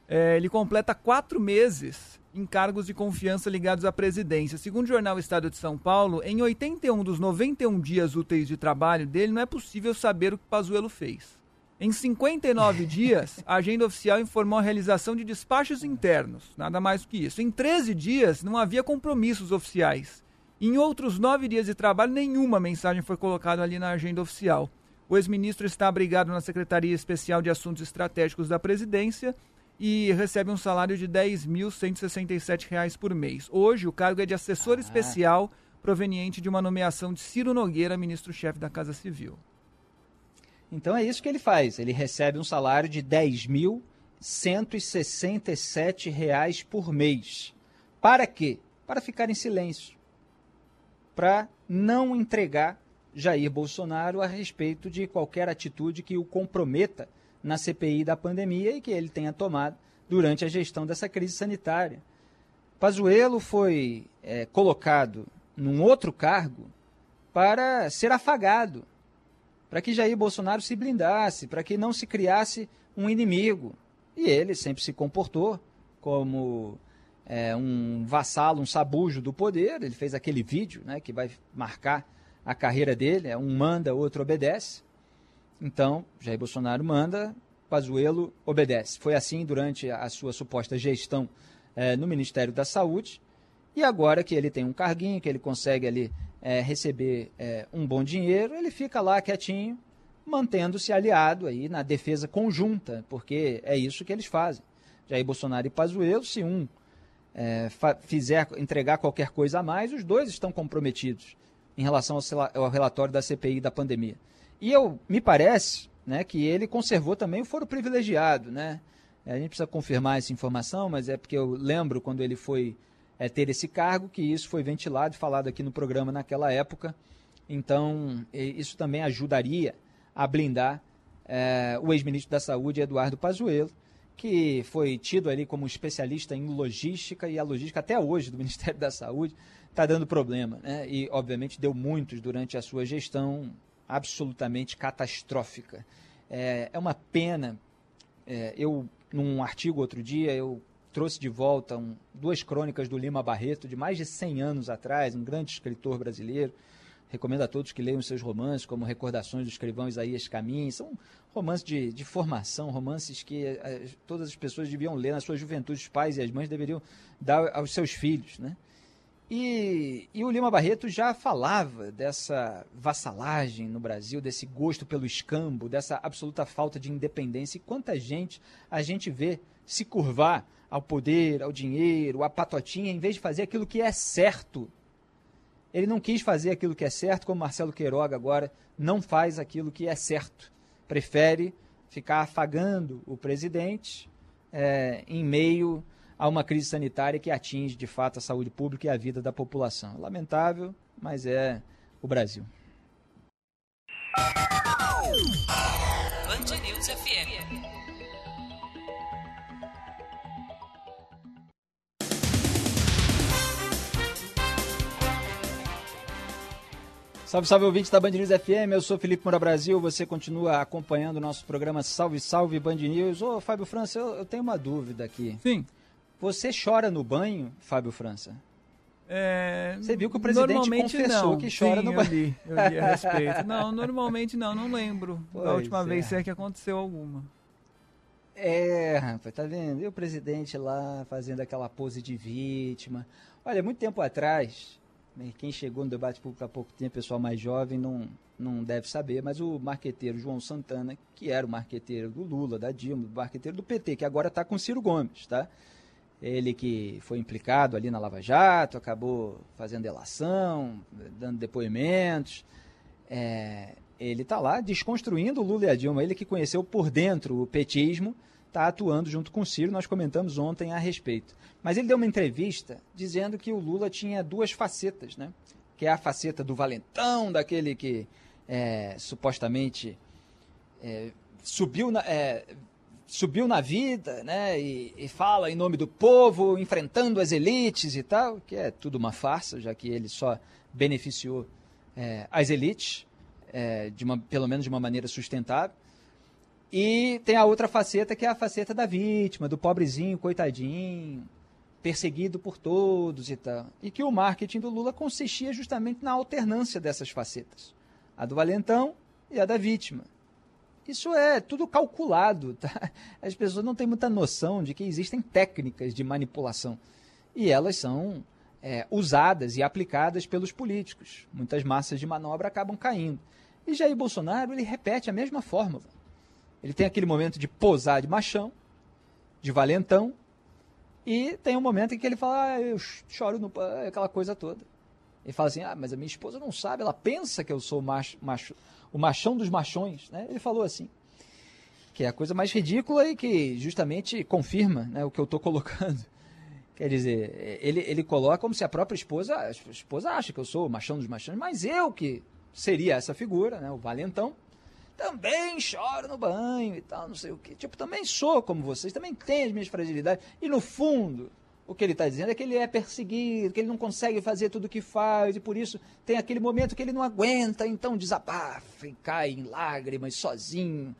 É, ele completa quatro meses em cargos de confiança ligados à presidência. Segundo o jornal Estado de São Paulo, em 81 dos 91 dias úteis de trabalho dele, não é possível saber o que Pazuello fez. Em 59 dias, a agenda oficial informou a realização de despachos internos, nada mais do que isso. Em 13 dias, não havia compromissos oficiais. Em outros nove dias de trabalho, nenhuma mensagem foi colocada ali na agenda oficial. O ex-ministro está abrigado na Secretaria Especial de Assuntos Estratégicos da Presidência e recebe um salário de R$ 10.167 por mês. Hoje, o cargo é de assessor Ah. especial proveniente de uma nomeação de Ciro Nogueira, ministro-chefe da Casa Civil. Então é isso que ele faz. Ele recebe um salário de 10.167 reais por mês. Para quê? Para ficar em silêncio. Para não entregar Jair Bolsonaro a respeito de qualquer atitude que o comprometa na CPI da pandemia e que ele tenha tomado durante a gestão dessa crise sanitária. Pazuello foi é, colocado num outro cargo para ser afagado, para que Jair Bolsonaro se blindasse, para que não se criasse um inimigo. E ele sempre se comportou como é, um vassalo, um sabujo do poder. Ele fez aquele vídeo né, que vai marcar a carreira dele: é um manda, outro obedece. Então, Jair Bolsonaro manda, Pazuello obedece. Foi assim durante a sua suposta gestão é, no Ministério da Saúde. E agora que ele tem um carguinho, que ele consegue ali é, receber é, um bom dinheiro, ele fica lá quietinho, mantendo-se aliado aí na defesa conjunta, porque é isso que eles fazem. Jair Bolsonaro e Pazuello, se um fizer entregar qualquer coisa a mais, os dois estão comprometidos em relação ao, ao relatório da CPI da pandemia. E eu me parece, né, que ele conservou também o foro privilegiado, né? A gente precisa confirmar essa informação, mas é porque eu lembro quando ele foi é, ter esse cargo, que isso foi ventilado e falado aqui no programa naquela época. Então, isso também ajudaria a blindar é, o ex-ministro da Saúde, Eduardo Pazuello, que foi tido ali como especialista em logística, e a logística até hoje do Ministério da Saúde está dando problema. Né? E, obviamente, deu muitos durante a sua gestão absolutamente catastrófica. É, é uma pena. É, eu, num artigo outro dia, eu trouxe de volta um, duas crônicas do Lima Barreto, de mais de 100 anos atrás, um grande escritor brasileiro. Recomendo a todos que leiam seus romances, como Recordações do Escrivão Isaías Caminho. São romances de, de formação, romances que eh, todas as pessoas deviam ler na sua juventude, os pais e as mães deveriam dar aos seus filhos. Né? E, e o Lima Barreto já falava dessa vassalagem no Brasil, desse gosto pelo escambo, dessa absoluta falta de independência. E quanta gente a gente vê se curvar ao poder, ao dinheiro, à patotinha, em vez de fazer aquilo que é certo. Ele não quis fazer aquilo que é certo, como Marcelo Queiroga agora não faz aquilo que é certo. Prefere ficar afagando o presidente é, em meio a uma crise sanitária que atinge de fato a saúde pública e a vida da população. Lamentável, mas é o Brasil. Band News FM. Salve, salve ouvintes da Band News FM, eu sou Felipe Moura Brasil, você continua acompanhando o nosso programa Salve, Salve Band News. Ô, Fábio França, eu, eu tenho uma dúvida aqui. Sim. Você chora no banho, Fábio França? É, Você viu que o presidente normalmente confessou não. que chora Sim, no eu banho. li, eu li a respeito. Não, normalmente não, não lembro da Pois última é. vez se é que aconteceu alguma. É, rapaz, tá vendo? E o presidente lá fazendo aquela pose de vítima. Olha, muito tempo atrás, né, quem chegou no debate público há pouco tempo, pessoal mais jovem, não, não deve saber, mas o marqueteiro João Santana, que era o marqueteiro do Lula, da Dilma, o marqueteiro do PT, que agora está com Ciro Gomes, tá? Ele que foi implicado ali na Lava Jato, acabou fazendo delação, dando depoimentos. É, ele está lá desconstruindo o Lula e a Dilma. Ele que conheceu por dentro o petismo, está atuando junto com o Ciro. Nós comentamos ontem a respeito. Mas ele deu uma entrevista dizendo que o Lula tinha duas facetas, né? Que é a faceta do valentão, daquele que é, supostamente é, subiu na, é, subiu na vida, né, e, e, fala em nome do povo, enfrentando as elites e tal, que é tudo uma farsa, já que ele só beneficiou é, as elites, é, de uma, pelo menos de uma maneira sustentável. E tem a outra faceta, que é a faceta da vítima, do pobrezinho, coitadinho, perseguido por todos e tal. E que o marketing do Lula consistia justamente na alternância dessas facetas. A do valentão e a da vítima. Isso é tudo calculado, tá? As pessoas não têm muita noção de que existem técnicas de manipulação. E elas são é, usadas e aplicadas pelos políticos. Muitas massas de manobra acabam caindo. E Jair Bolsonaro, ele repete a mesma fórmula. Ele tem aquele momento de posar de machão, de valentão. E tem um momento em que ele fala, ah, eu choro no aquela coisa toda. Ele fala assim, ah, mas a minha esposa não sabe, ela pensa que eu sou macho, macho, o machão dos machões, né? Ele falou assim, que é a coisa mais ridícula e que justamente confirma né, o que eu estou colocando. Quer dizer, ele, ele coloca como se a própria esposa, a esposa acha que eu sou o machão dos machões, mas eu que seria essa figura, né, o valentão, também choro no banho e tal, não sei o quê. Tipo, também sou como vocês, também tenho as minhas fragilidades. E no fundo, o que ele está dizendo é que ele é perseguido, que ele não consegue fazer tudo o que faz, e por isso tem aquele momento que ele não aguenta, então desabafa e cai em lágrimas sozinho.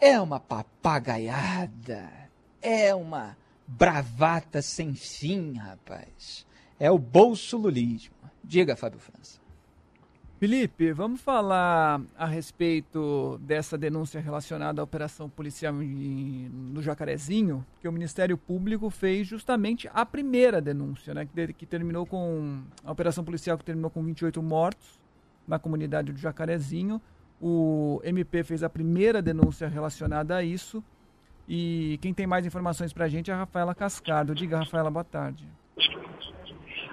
É uma papagaiada, é uma bravata sem fim, rapaz. É o bolsolulismo. Diga, Fábio França. Felipe, vamos falar a respeito dessa denúncia relacionada à operação policial no Jacarezinho, que o Ministério Público fez justamente a primeira denúncia, né, que, que terminou com a operação policial que terminou com 28 mortos na comunidade do Jacarezinho. O MP fez a primeira denúncia relacionada a isso. E quem tem mais informações para a gente é a Rafaela Cascardo. Diga, Rafaela, boa tarde.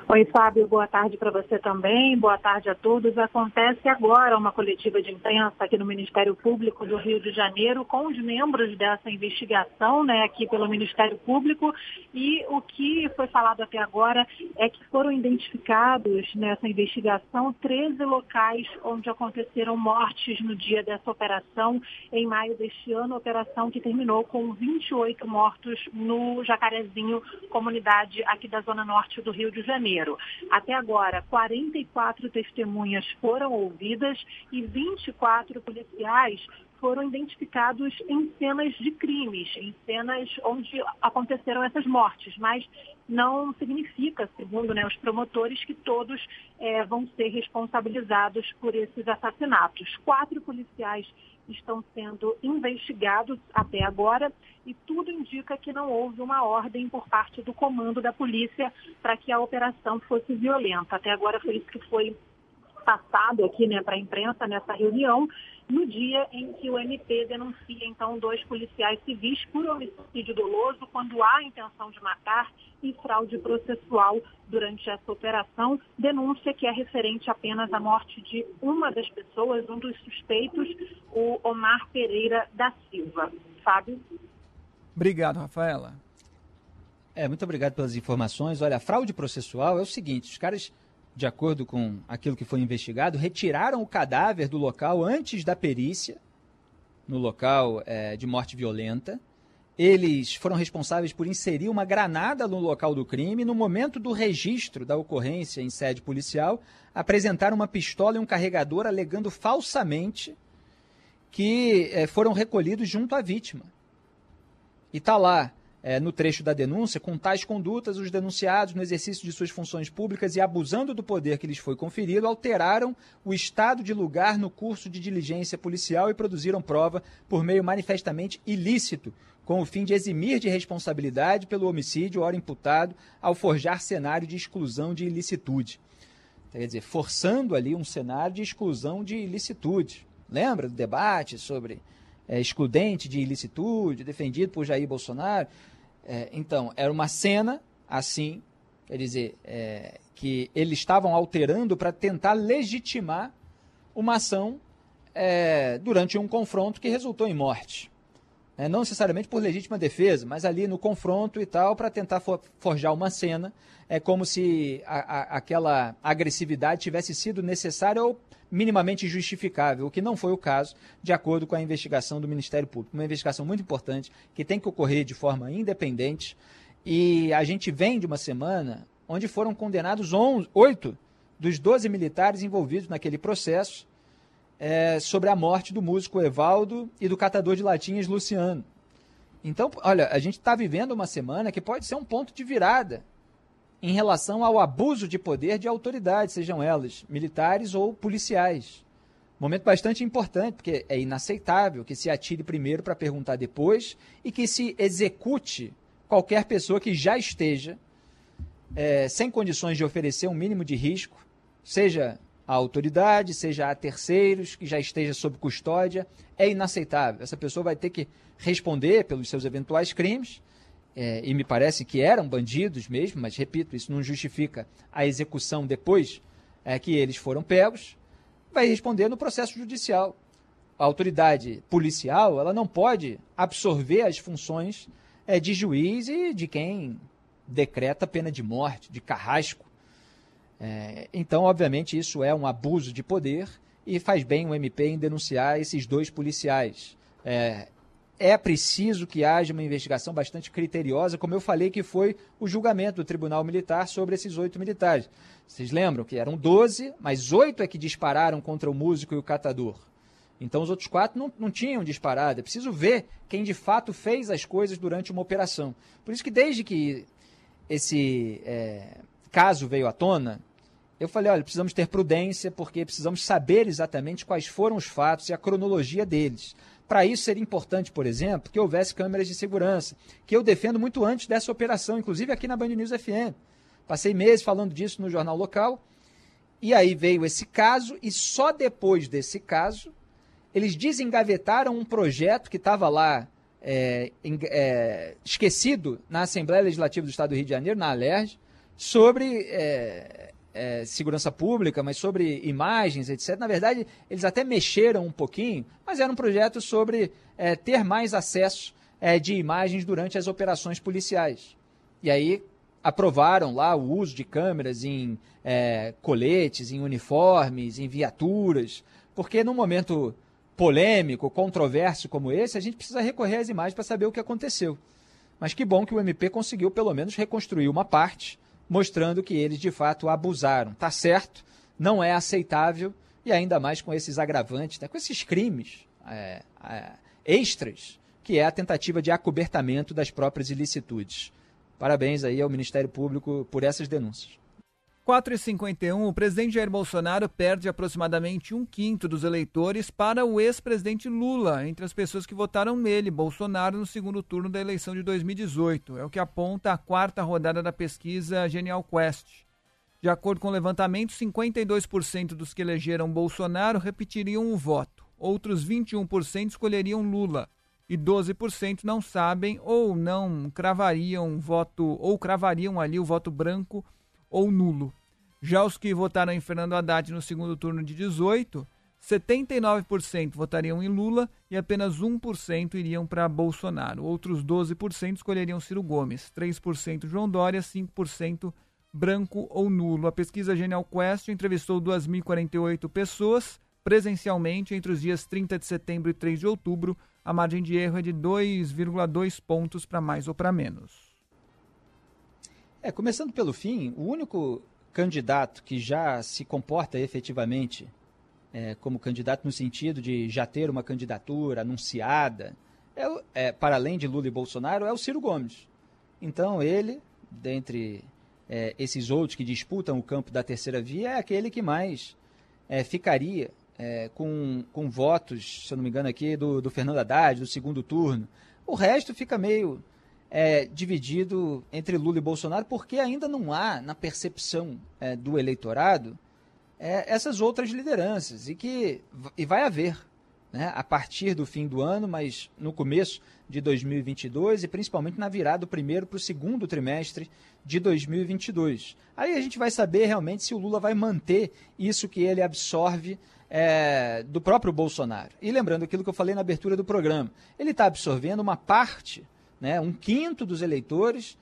Oi, Fábio, boa tarde para você também, boa tarde a todos. Acontece agora uma coletiva de imprensa aqui no Ministério Público do Rio de Janeiro com os membros dessa investigação, né, aqui pelo Ministério Público, e o que foi falado até agora é que foram identificados nessa investigação 13 locais onde aconteceram mortes no dia dessa operação, em maio deste ano, operação que terminou com 28 mortos no Jacarezinho, comunidade aqui da Zona Norte do Rio de Janeiro. Janeiro. Até agora, 44 testemunhas foram ouvidas e 24 policiais foram identificados em cenas de crimes, em cenas onde aconteceram essas mortes, mas não significa, segundo né, os promotores, que todos é, vão ser responsabilizados por esses assassinatos. Quatro policiais estão sendo investigados até agora e tudo indica que não houve uma ordem por parte do comando da polícia para que a operação fosse violenta. Até agora foi isso que foi passado aqui né, para a imprensa nessa reunião, no dia em que o MP denuncia então dois policiais civis por homicídio doloso quando há intenção de matar e fraude processual durante essa operação. Denúncia que é referente apenas à morte de uma das pessoas, um dos suspeitos, o Omar Pereira da Silva. Fábio. Obrigado, Rafaela. É, muito obrigado pelas informações. Olha, a fraude processual é o seguinte: os caras de acordo com aquilo que foi investigado, retiraram o cadáver do local antes da perícia, no local é, de morte violenta. Eles foram responsáveis por inserir uma granada no local do crime. No momento do registro da ocorrência em sede policial, apresentaram uma pistola e um carregador alegando falsamente que é, foram recolhidos junto à vítima. E está lá é, no trecho da denúncia, com tais condutas, os denunciados, no exercício de suas funções públicas e abusando do poder que lhes foi conferido, alteraram o estado de lugar no curso de diligência policial e produziram prova por meio manifestamente ilícito, com o fim de eximir de responsabilidade pelo homicídio ora imputado ao forjar cenário de exclusão de ilicitude. Quer dizer, forçando ali um cenário de exclusão de ilicitude. Lembra do debate sobre é, excludente de ilicitude, defendido por Jair Bolsonaro? É, então, era uma cena assim, quer dizer, é, que eles estavam alterando para tentar legitimar uma ação é, durante um confronto que resultou em morte. É, não necessariamente por legítima defesa, mas ali no confronto e tal, para tentar for, forjar uma cena, é como se a, a, aquela agressividade tivesse sido necessária ou minimamente justificável, o que não foi o caso, de acordo com a investigação do Ministério Público. Uma investigação muito importante, que tem que ocorrer de forma independente. E a gente vem de uma semana onde foram condenados oito dos 12 militares envolvidos naquele processo é, sobre a morte do músico Evaldo e do catador de latinhas Luciano. Então, olha, a gente está vivendo uma semana que pode ser um ponto de virada em relação ao abuso de poder de autoridades, sejam elas militares ou policiais. Momento bastante importante, porque é inaceitável que se atire primeiro para perguntar depois e que se execute qualquer pessoa que já esteja é, sem condições de oferecer um mínimo de risco, seja a autoridade, seja a terceiros, que já esteja sob custódia. É inaceitável. Essa pessoa vai ter que responder pelos seus eventuais crimes é, e me parece que eram bandidos mesmo, mas repito, isso não justifica a execução depois é, que eles foram pegos, vai responder no processo judicial. A autoridade policial ela não pode absorver as funções é, de juiz e de quem decreta pena de morte, de carrasco. É, então, obviamente, isso é um abuso de poder e faz bem o MP em denunciar esses dois policiais. É, é preciso que haja uma investigação bastante criteriosa, como eu falei que foi o julgamento do Tribunal Militar sobre esses oito militares. Vocês lembram que eram 12, mas oito é que dispararam contra o músico e o catador. Então os outros quatro não, não tinham disparado. É preciso ver quem de fato fez as coisas durante uma operação. Por isso que desde que esse é, caso veio à tona, eu falei, olha, precisamos ter prudência, porque precisamos saber exatamente quais foram os fatos e a cronologia deles. Para isso seria importante, por exemplo, que houvesse câmeras de segurança, que eu defendo muito antes dessa operação, inclusive aqui na Band News FM. Passei meses falando disso no jornal local. E aí veio esse caso, e só depois desse caso, eles desengavetaram um projeto que estava lá é, é, esquecido na Assembleia Legislativa do Estado do Rio de Janeiro, na ALERJ, sobre é, é, segurança pública, mas sobre imagens, etc. Na verdade, eles até mexeram um pouquinho, mas era um projeto sobre é, ter mais acesso é, de imagens durante as operações policiais. E aí aprovaram lá o uso de câmeras em é, coletes, em uniformes, em viaturas, porque num momento polêmico, controverso como esse, a gente precisa recorrer às imagens para saber o que aconteceu. Mas que bom que o MP conseguiu pelo menos reconstruir uma parte mostrando que eles de fato abusaram. Tá certo, não é aceitável e ainda mais com esses agravantes, né, com esses crimes é, é, extras, que é a tentativa de acobertamento das próprias ilicitudes. Parabéns aí ao Ministério Público por essas denúncias. 4h51, o presidente Jair Bolsonaro perde aproximadamente um quinto dos eleitores para o ex-presidente Lula, entre as pessoas que votaram nele, Bolsonaro, no segundo turno da eleição de 2018. É o que aponta a quarta rodada da pesquisa Genial Quest. De acordo com o levantamento, 52% dos que elegeram Bolsonaro repetiriam o voto, outros 21% escolheriam Lula e 12% não sabem ou não cravariam voto ou cravariam ali o voto branco ou nulo. Já os que votaram em Fernando Haddad no segundo turno de 18, 79% votariam em Lula e apenas 1% iriam para Bolsonaro. Outros 12% escolheriam Ciro Gomes, 3% João Dória, 5% branco ou nulo. A pesquisa Genial Quest entrevistou 2.048 pessoas presencialmente entre os dias 30 de setembro e 3 de outubro. A margem de erro é de 2,2 pontos para mais ou para menos. É, começando pelo fim, o único candidato que já se comporta efetivamente é, como candidato no sentido de já ter uma candidatura anunciada, é, é, para além de Lula e Bolsonaro, é o Ciro Gomes. Então ele, dentre é, esses outros que disputam o campo da terceira via, é aquele que mais é, ficaria é, com, com votos, se eu não me engano aqui, do, do Fernando Haddad, do segundo turno. O resto fica meio é, dividido entre Lula e Bolsonaro, porque ainda não há, na percepção é, do eleitorado, é, essas outras lideranças, e que e vai haver né, a partir do fim do ano, mas no começo de 2022 e principalmente na virada do primeiro para o segundo trimestre de 2022. Aí a gente vai saber realmente se o Lula vai manter isso que ele absorve é, do próprio Bolsonaro. E lembrando aquilo que eu falei na abertura do programa, ele está absorvendo uma parte né, um quinto dos eleitores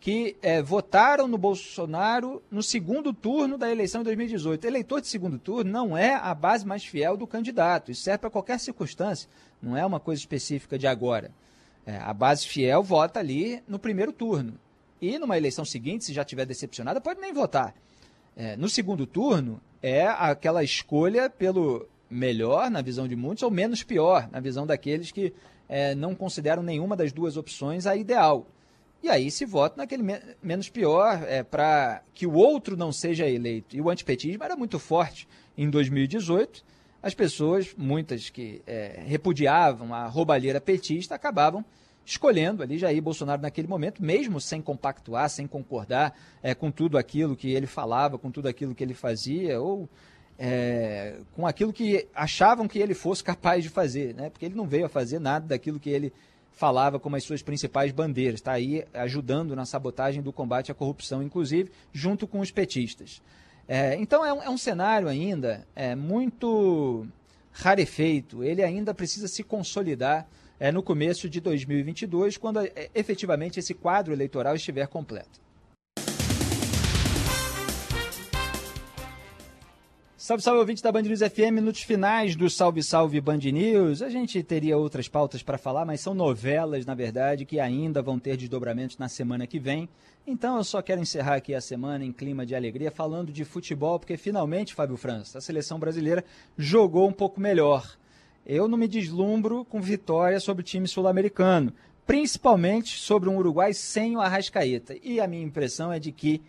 que é, votaram no Bolsonaro no segundo turno da eleição de 2018. Eleitor de segundo turno não é a base mais fiel do candidato. Isso serve para qualquer circunstância, não é uma coisa específica de agora. É, a base fiel vota ali no primeiro turno. E numa eleição seguinte, se já estiver decepcionada, pode nem votar. É, no segundo turno, é aquela escolha pelo melhor, na visão de muitos, ou menos pior, na visão daqueles que é, não consideram nenhuma das duas opções a ideal. E aí se vota naquele me menos pior é, para que o outro não seja eleito. E o antipetismo era muito forte em 2018. As pessoas, muitas que é, repudiavam a roubalheira petista, acabavam escolhendo ali Jair Bolsonaro naquele momento, mesmo sem compactuar, sem concordar é, com tudo aquilo que ele falava, com tudo aquilo que ele fazia, ou é, com aquilo que achavam que ele fosse capaz de fazer, né? porque ele não veio a fazer nada daquilo que ele falava como as suas principais bandeiras. Está aí ajudando na sabotagem do combate à corrupção, inclusive, junto com os petistas. É, então é um, é um, cenário ainda é, muito rarefeito, ele ainda precisa se consolidar é, no começo de 2022, quando é, efetivamente esse quadro eleitoral estiver completo. Salve, salve, ouvinte da Band News FM, minutos finais do Salve, Salve Band News. A gente teria outras pautas para falar, mas são novelas, na verdade, que ainda vão ter desdobramentos na semana que vem. Então eu só quero encerrar aqui a semana em clima de alegria, falando de futebol, porque finalmente, Fábio França, a seleção brasileira jogou um pouco melhor. Eu não me deslumbro com vitória sobre o time sul-americano, principalmente sobre um Uruguai sem o Arrascaeta. E a minha impressão é de que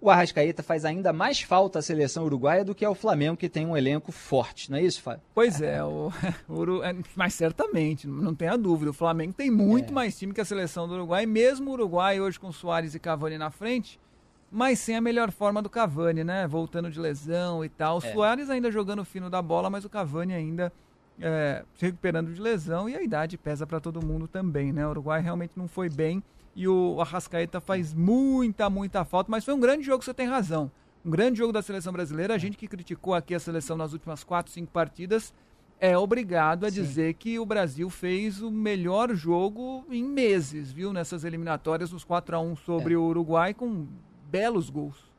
o Arrascaeta faz ainda mais falta à seleção uruguaia do que ao Flamengo, que tem um elenco forte, não é isso, Fábio? Pois é, o, o, é, mas certamente, não tenha dúvida, o Flamengo tem muito é. mais time que a seleção do Uruguai, mesmo o Uruguai hoje com Soares e Cavani na frente, mas sem a melhor forma do Cavani, né? Voltando de lesão e tal. O é. Soares ainda jogando fino da bola, mas o Cavani ainda é, se recuperando de lesão e a idade pesa para todo mundo também, né? O Uruguai realmente não foi bem e o Arrascaeta faz muita, muita falta, mas foi um grande jogo, você tem razão. Um grande jogo da seleção brasileira. A gente que criticou aqui a seleção nas últimas quatro, cinco partidas é obrigado a Sim. dizer que o Brasil fez o melhor jogo em meses, viu? Nessas eliminatórias, os 4 a 1 sobre é. o Uruguai, com belos gols.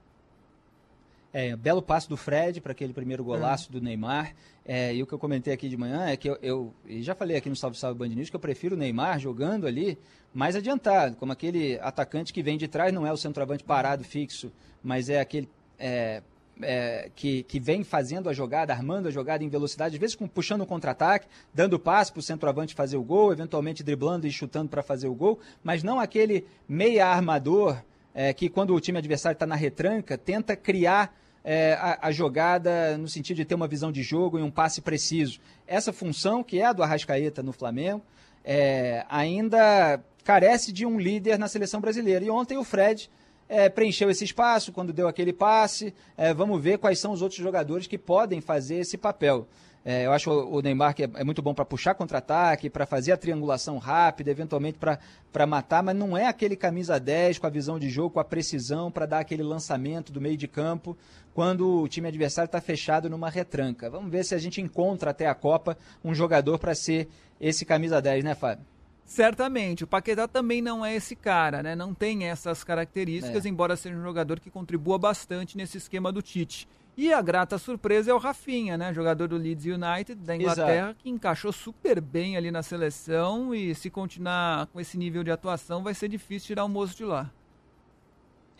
É, belo passo do Fred para aquele primeiro golaço é. do Neymar. É, e o que eu comentei aqui de manhã é que eu, eu já falei aqui no Salve Salve Band News que eu prefiro o Neymar jogando ali mais adiantado, como aquele atacante que vem de trás, não é o centroavante parado fixo, mas é aquele é, é, que, que vem fazendo a jogada, armando a jogada em velocidade, às vezes com, puxando o um contra-ataque, dando passe para o centroavante fazer o gol, eventualmente driblando e chutando para fazer o gol, mas não aquele meia armador é, que quando o time adversário está na retranca, tenta criar é, a, a, jogada no sentido de ter uma visão de jogo e um passe preciso. Essa função, que é a do Arrascaeta no Flamengo, é, ainda carece de um líder na seleção brasileira. E ontem o Fred é, preencheu esse espaço quando deu aquele passe. É, vamos ver quais são os outros jogadores que podem fazer esse papel. É, eu acho o Neymar que é, é muito bom para puxar contra-ataque, para fazer a triangulação rápida, eventualmente para matar, mas não é aquele camisa 10 com a visão de jogo, com a precisão para dar aquele lançamento do meio de campo quando o time adversário está fechado numa retranca. Vamos ver se a gente encontra até a Copa um jogador para ser esse camisa 10, né, Fábio? Certamente. O Paquetá também não é esse cara, né? Não tem essas características, é. embora seja um jogador que contribua bastante nesse esquema do Tite. E a grata surpresa é o Rafinha, né? Jogador do Leeds United da Inglaterra, Exato. que encaixou super bem ali na seleção e se continuar com esse nível de atuação vai ser difícil tirar o moço de lá.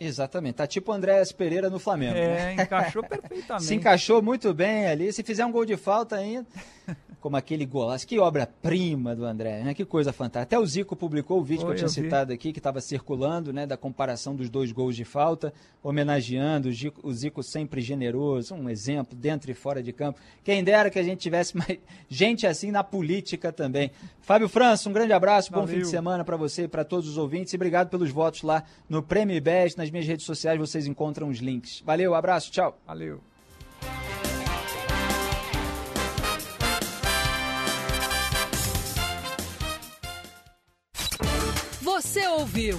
Exatamente, tá tipo o Andréas Pereira no Flamengo. É, né? encaixou perfeitamente. Se encaixou muito bem ali. Se fizer um gol de falta ainda, como aquele golaço. Que obra-prima do André, né? Que coisa fantástica. Até o Zico publicou o vídeo Oi, que eu tinha eu citado aqui, que estava circulando, né? Da comparação dos dois gols de falta, homenageando o Zico, o Zico, sempre generoso, um exemplo dentro e fora de campo. Quem dera que a gente tivesse mais gente assim na política também. Fábio França, um grande abraço, Valeu. bom fim de semana para você e para todos os ouvintes. E obrigado pelos votos lá no Prêmio Best, nas minhas redes sociais vocês encontram os links. Valeu, abraço, tchau. Valeu. Você ouviu?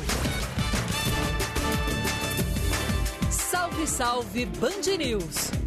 Salve, salve Band News!